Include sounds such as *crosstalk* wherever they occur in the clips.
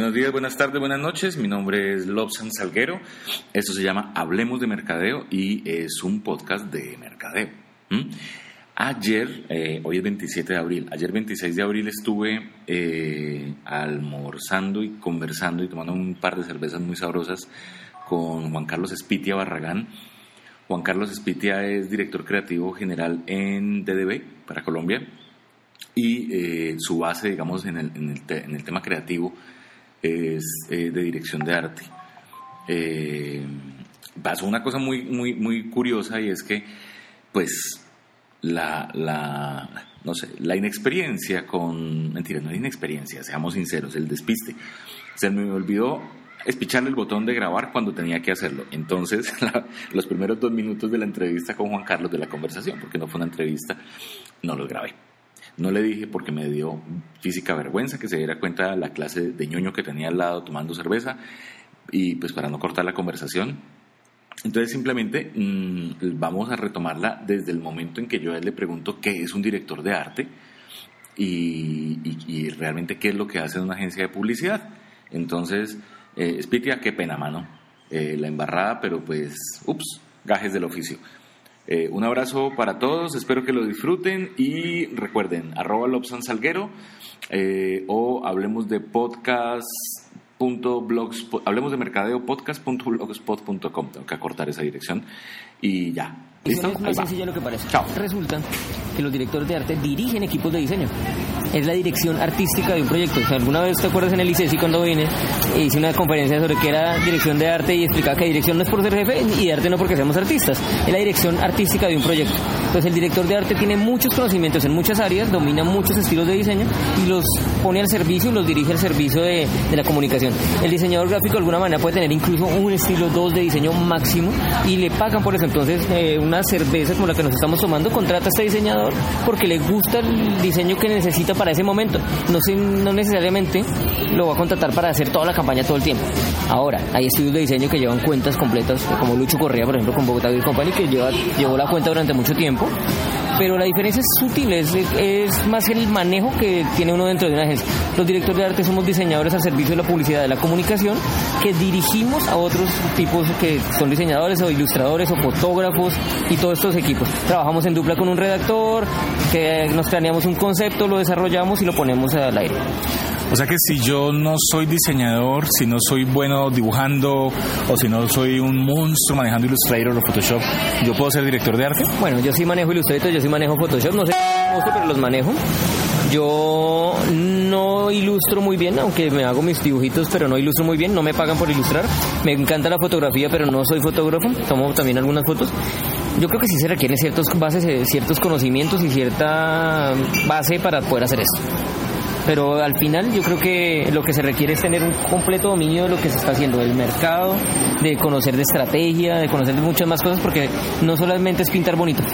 Buenos días, buenas tardes, buenas noches. Mi nombre es Lobsan Salguero. Esto se llama Hablemos de Mercadeo y es un podcast de mercadeo. Ayer, eh, hoy es 27 de abril, ayer 26 de abril estuve eh, almorzando y conversando y tomando un par de cervezas muy sabrosas con Juan Carlos Espitia Barragán. Juan Carlos Espitia es director creativo general en DDB para Colombia y eh, su base, digamos, en el, en el, en el tema creativo es eh, de dirección de arte. Eh, pasó una cosa muy, muy, muy curiosa y es que, pues, la, la, no sé, la inexperiencia con, mentira, no la inexperiencia, seamos sinceros, el despiste. Se me olvidó espicharle el botón de grabar cuando tenía que hacerlo. Entonces, *laughs* los primeros dos minutos de la entrevista con Juan Carlos, de la conversación, porque no fue una entrevista, no los grabé. No le dije porque me dio física vergüenza que se diera cuenta de la clase de ñoño que tenía al lado tomando cerveza y pues para no cortar la conversación. Entonces simplemente mmm, vamos a retomarla desde el momento en que yo a él le pregunto qué es un director de arte y, realmente qué es lo que hace una agencia de publicidad. Entonces, eh, Spitia, qué pena, mano. Eh, la embarrada, pero pues, ups, gajes del oficio. Eh, un abrazo para todos, espero que lo disfruten y recuerden, arroba Lobsan Salguero eh, o hablemos de podcast. Blogspot, hablemos de mercadeo podcast.blogspot.com. Tengo que acortar esa dirección y ya. ¿Listo? Es muy sencillo lo que parece. Chao. Resulta que los directores de arte dirigen equipos de diseño. Es la dirección artística de un proyecto. O sea, alguna vez te acuerdas en el ICESI cuando vine e hice una conferencia sobre qué era dirección de arte y explicaba que dirección no es por ser jefe y de arte no porque seamos artistas. Es la dirección artística de un proyecto. Entonces el director de arte tiene muchos conocimientos en muchas áreas, domina muchos estilos de diseño y los pone al servicio y los dirige al servicio de, de la comunicación. El diseñador gráfico de alguna manera puede tener incluso un estilo 2 de diseño máximo y le pagan por eso. Entonces eh, una cerveza como la que nos estamos tomando contrata a este diseñador porque le gusta el diseño que necesita para ese momento. No, se, no necesariamente lo va a contratar para hacer toda la campaña todo el tiempo. Ahora, hay estudios de diseño que llevan cuentas completas, como Lucho Correa, por ejemplo, con Bogotá Beer Company, que llevó la cuenta durante mucho tiempo pero la diferencia es sutil, es, es, más el manejo que tiene uno dentro de una agencia. Los directores de arte somos diseñadores al servicio de la publicidad, de la comunicación, que dirigimos a otros tipos que son diseñadores o ilustradores o fotógrafos y todos estos equipos. Trabajamos en dupla con un redactor, que nos planeamos un concepto, lo desarrollamos y lo ponemos al aire. O sea que si yo no soy diseñador, si no soy bueno dibujando o si no soy un monstruo manejando Illustrator o Photoshop, ¿yo puedo ser director de arte? Bueno, yo sí manejo Illustrator, yo sí manejo Photoshop, no sé pero los manejo. Yo no ilustro muy bien, aunque me hago mis dibujitos, pero no ilustro muy bien, no me pagan por ilustrar. Me encanta la fotografía, pero no soy fotógrafo, tomo también algunas fotos. Yo creo que sí se requieren ciertos bases, ciertos conocimientos y cierta base para poder hacer esto pero al final yo creo que lo que se requiere es tener un completo dominio de lo que se está haciendo del mercado, de conocer de estrategia, de conocer de muchas más cosas, porque no solamente es pintar bonito.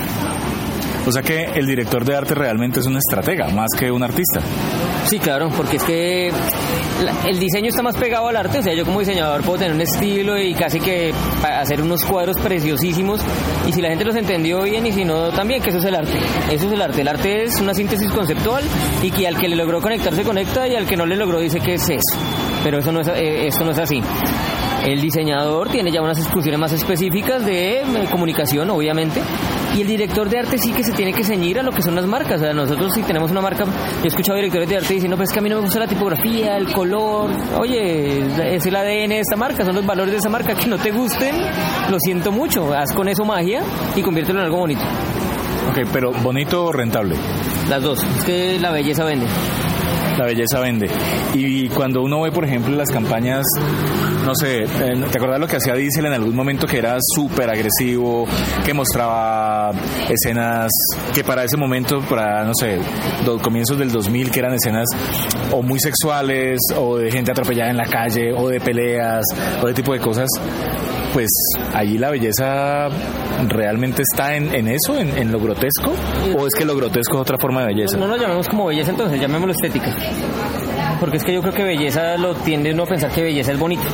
O sea que el director de arte realmente es un estratega, más que un artista. Sí, claro, porque es que el diseño está más pegado al arte, o sea, yo como diseñador puedo tener un estilo y casi que hacer unos cuadros preciosísimos y si la gente los entendió bien y si no también, que eso es el arte. Eso es el arte. El arte es una síntesis conceptual y que al que le logró conectar se conecta y al que no le logró dice que es eso. Pero eso no es, eh, esto no es así. El diseñador tiene ya unas exclusiones más específicas de comunicación, obviamente, y el director de arte sí que se tiene que ceñir a lo que son las marcas. O sea, nosotros si tenemos una marca, yo he escuchado directores de arte diciendo, pues que a mí no me gusta la tipografía, el color, oye, es el ADN de esta marca, son los valores de esa marca, que no te gusten, lo siento mucho, haz con eso magia y conviértelo en algo bonito. Ok, pero bonito o rentable. Las dos, es que la belleza vende la belleza vende. Y cuando uno ve, por ejemplo, las campañas, no sé, ¿te acuerdas lo que hacía Diesel en algún momento que era súper agresivo, que mostraba escenas que para ese momento, para, no sé, los comienzos del 2000, que eran escenas o muy sexuales, o de gente atropellada en la calle, o de peleas, o de tipo de cosas? pues allí la belleza realmente está en, eso, en, en, lo grotesco, o es que lo grotesco es otra forma de belleza. No, no lo llamemos como belleza entonces, llamémoslo estética. Porque es que yo creo que belleza lo tiende uno a pensar que belleza es bonito.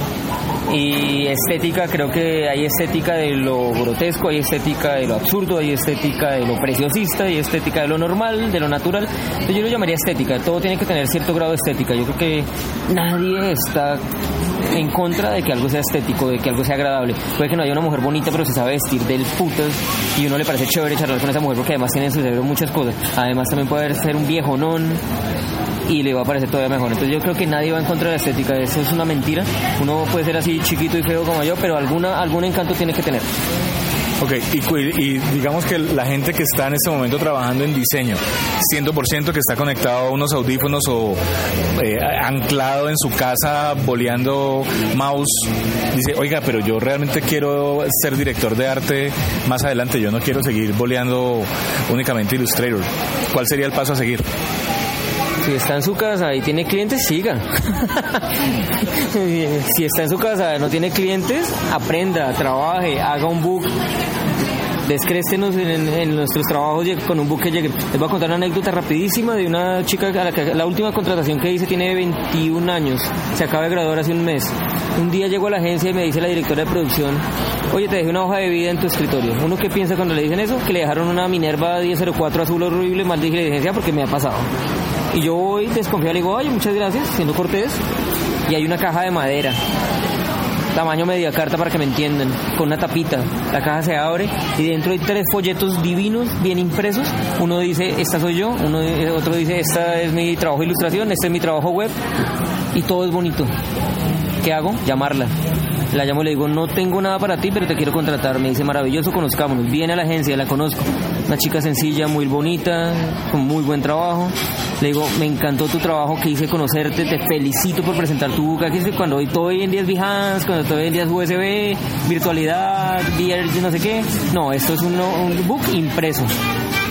Y estética, creo que hay estética de lo grotesco, hay estética de lo absurdo, hay estética de lo preciosista, hay estética de lo normal, de lo natural. Entonces yo lo llamaría estética, todo tiene que tener cierto grado de estética. Yo creo que nadie está en contra de que algo sea estético, de que algo sea agradable. Puede que no haya una mujer bonita, pero se sabe vestir del putas y uno le parece chévere charlar con esa mujer porque además tiene en su cerebro muchas cosas. Además también puede ser un viejo non y le va a parecer todavía mejor. Entonces yo creo que nadie va en contra de la estética, eso es una mentira. Uno puede ser así chiquito y feo como yo, pero alguna, algún encanto tiene que tener. Ok, y, digamos que la gente que está en este momento trabajando en diseño, 100% que está conectado a unos audífonos o eh, anclado en su casa boleando mouse, dice, oiga, pero yo realmente quiero ser director de arte más adelante, yo no quiero seguir boleando únicamente Illustrator. ¿Cuál sería el paso a seguir? Si está en su casa y tiene clientes, siga. *laughs* si está en su casa y no tiene clientes, aprenda, trabaje, haga un book, descréstenos en, nuestros trabajos con un book que llegue. Les voy a contar una anécdota rapidísima de una chica a la que la última contratación que hice tiene 21 años, se acaba de graduar hace un mes. Un día llego a la agencia y me dice la directora de producción, oye, te dejé una hoja de vida en tu escritorio. Uno que piensa cuando le dicen eso, que le dejaron una Minerva 1004 azul horrible, mal diligencia porque me ha pasado. Y yo voy desconfiado, le digo, oye, muchas gracias, siendo cortés. Y hay una caja de madera, tamaño media carta para que me entiendan, con una tapita. La caja se abre y dentro hay tres folletos divinos, bien impresos. Uno dice, esta soy yo, uno, otro dice, esta es mi trabajo de ilustración, este es mi trabajo web. Y todo es bonito. ¿Qué hago? Llamarla. La llamo y le digo, no tengo nada para ti, pero te quiero contratar. Me dice, maravilloso, conozcámonos. Viene a la agencia, la conozco. Una chica sencilla, muy bonita, con muy buen trabajo. Le digo, me encantó tu trabajo, que hice conocerte, te felicito por presentar tu es que cuando hoy en día es Behance, cuando hoy en día es USB, virtualidad, VR, no sé qué. No, esto es un book impreso.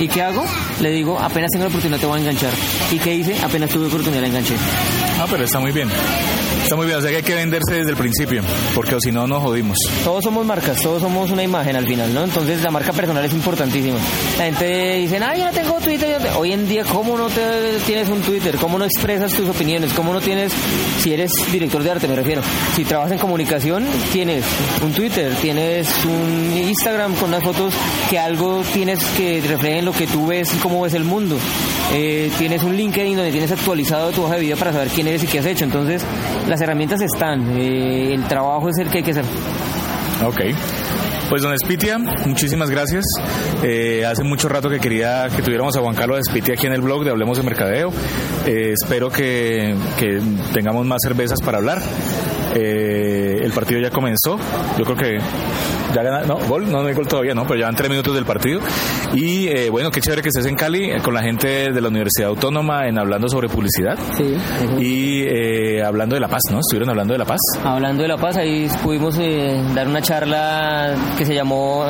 ¿Y qué hago? Le digo, apenas tengo la oportunidad te voy a enganchar. ¿Y qué hice? Apenas tuve oportunidad la enganché. Ah, pero está muy bien. Está muy bien, o sea que hay que venderse desde el principio, porque si no nos jodimos. Todos somos marcas, todos somos una imagen al final, ¿no? Entonces la marca personal es importantísima. La gente dice, ah, yo no tengo Twitter. Hoy en día, ¿cómo no te tienes un Twitter? ¿Cómo no expresas tus opiniones? ¿Cómo no tienes, si eres director de arte, me refiero, si trabajas en comunicación, tienes un Twitter, tienes un Instagram con unas fotos que algo tienes que reflejen lo que tú ves cómo ves el mundo. Eh, tienes un LinkedIn donde tienes actualizado tu hoja de vida para saber quién eres y qué has hecho. Entonces, las herramientas están, eh, el trabajo es el que hay que hacer. Ok. Pues don Espitia, muchísimas gracias. Eh, hace mucho rato que quería que tuviéramos a Juan Carlos Espitia aquí en el blog de Hablemos de Mercadeo. Espero que, tengamos más cervezas para hablar. Eh, el partido ya comenzó. Yo creo que ya gana, no, gol, no, no hay gol todavía, no, pero ya van tres minutos del partido. Y eh, bueno, qué chévere que estés en Cali con la gente de la Universidad Autónoma en hablando sobre publicidad. Sí. Y eh, hablando de la paz, ¿no? Estuvieron hablando de la paz. Hablando de la paz, ahí pudimos dar una charla que se llamó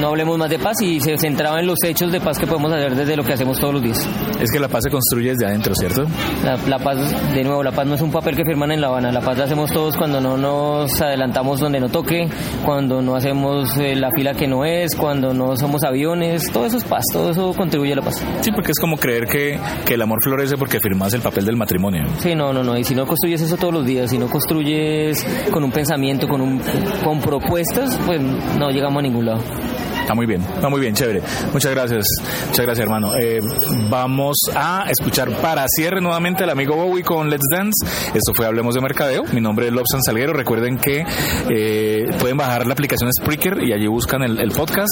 No hablemos más de paz y se centraba en los hechos de paz que podemos hacer desde lo que hacemos todos los días. Es que la paz se construye desde adentro, ¿cierto? La, la paz, de nuevo, la paz no es un papel que firman en La Habana, la paz la hacemos todos cuando no nos adelantamos donde no toque, cuando no hacemos eh, la fila que no es, cuando no somos aviones, todo eso es paz, todo eso contribuye a la paz. Sí, porque es como creer que, que el amor florece porque firmas el papel del matrimonio. Sí, no, no, no, y si no construyes eso todos los días, si no construyes con un pensamiento, con, un, con propuestas, pues no llegamos a ningún lado. Está muy bien, está muy bien, chévere. Muchas gracias, muchas gracias hermano. Eh, vamos a escuchar para cierre nuevamente al amigo Bowie con Let's Dance. Esto fue Hablemos de Mercadeo. Mi nombre es Lobsan Salguero. Recuerden que eh, pueden bajar la aplicación Spreaker y allí buscan el, podcast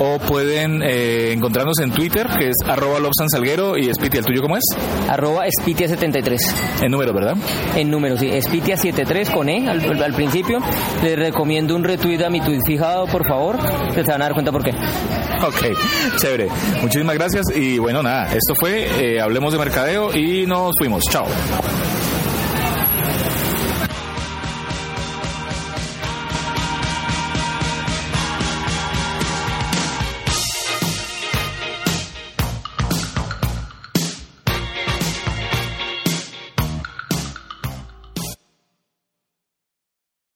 o pueden eh, encontrarnos en Twitter que es arroba Lobsan Salguero y Spitia. ¿El tuyo cómo es? Arroba Spitia73. En número, ¿verdad? En número, sí. Spitia73 con E al, al, principio. Les recomiendo un retweet a mi tweet fijado, por favor. Se van a dar cuenta por qué. *laughs* Ok, chévere. Muchísimas gracias y bueno, nada, esto fue eh, Hablemos de Mercadeo y nos fuimos. Chao.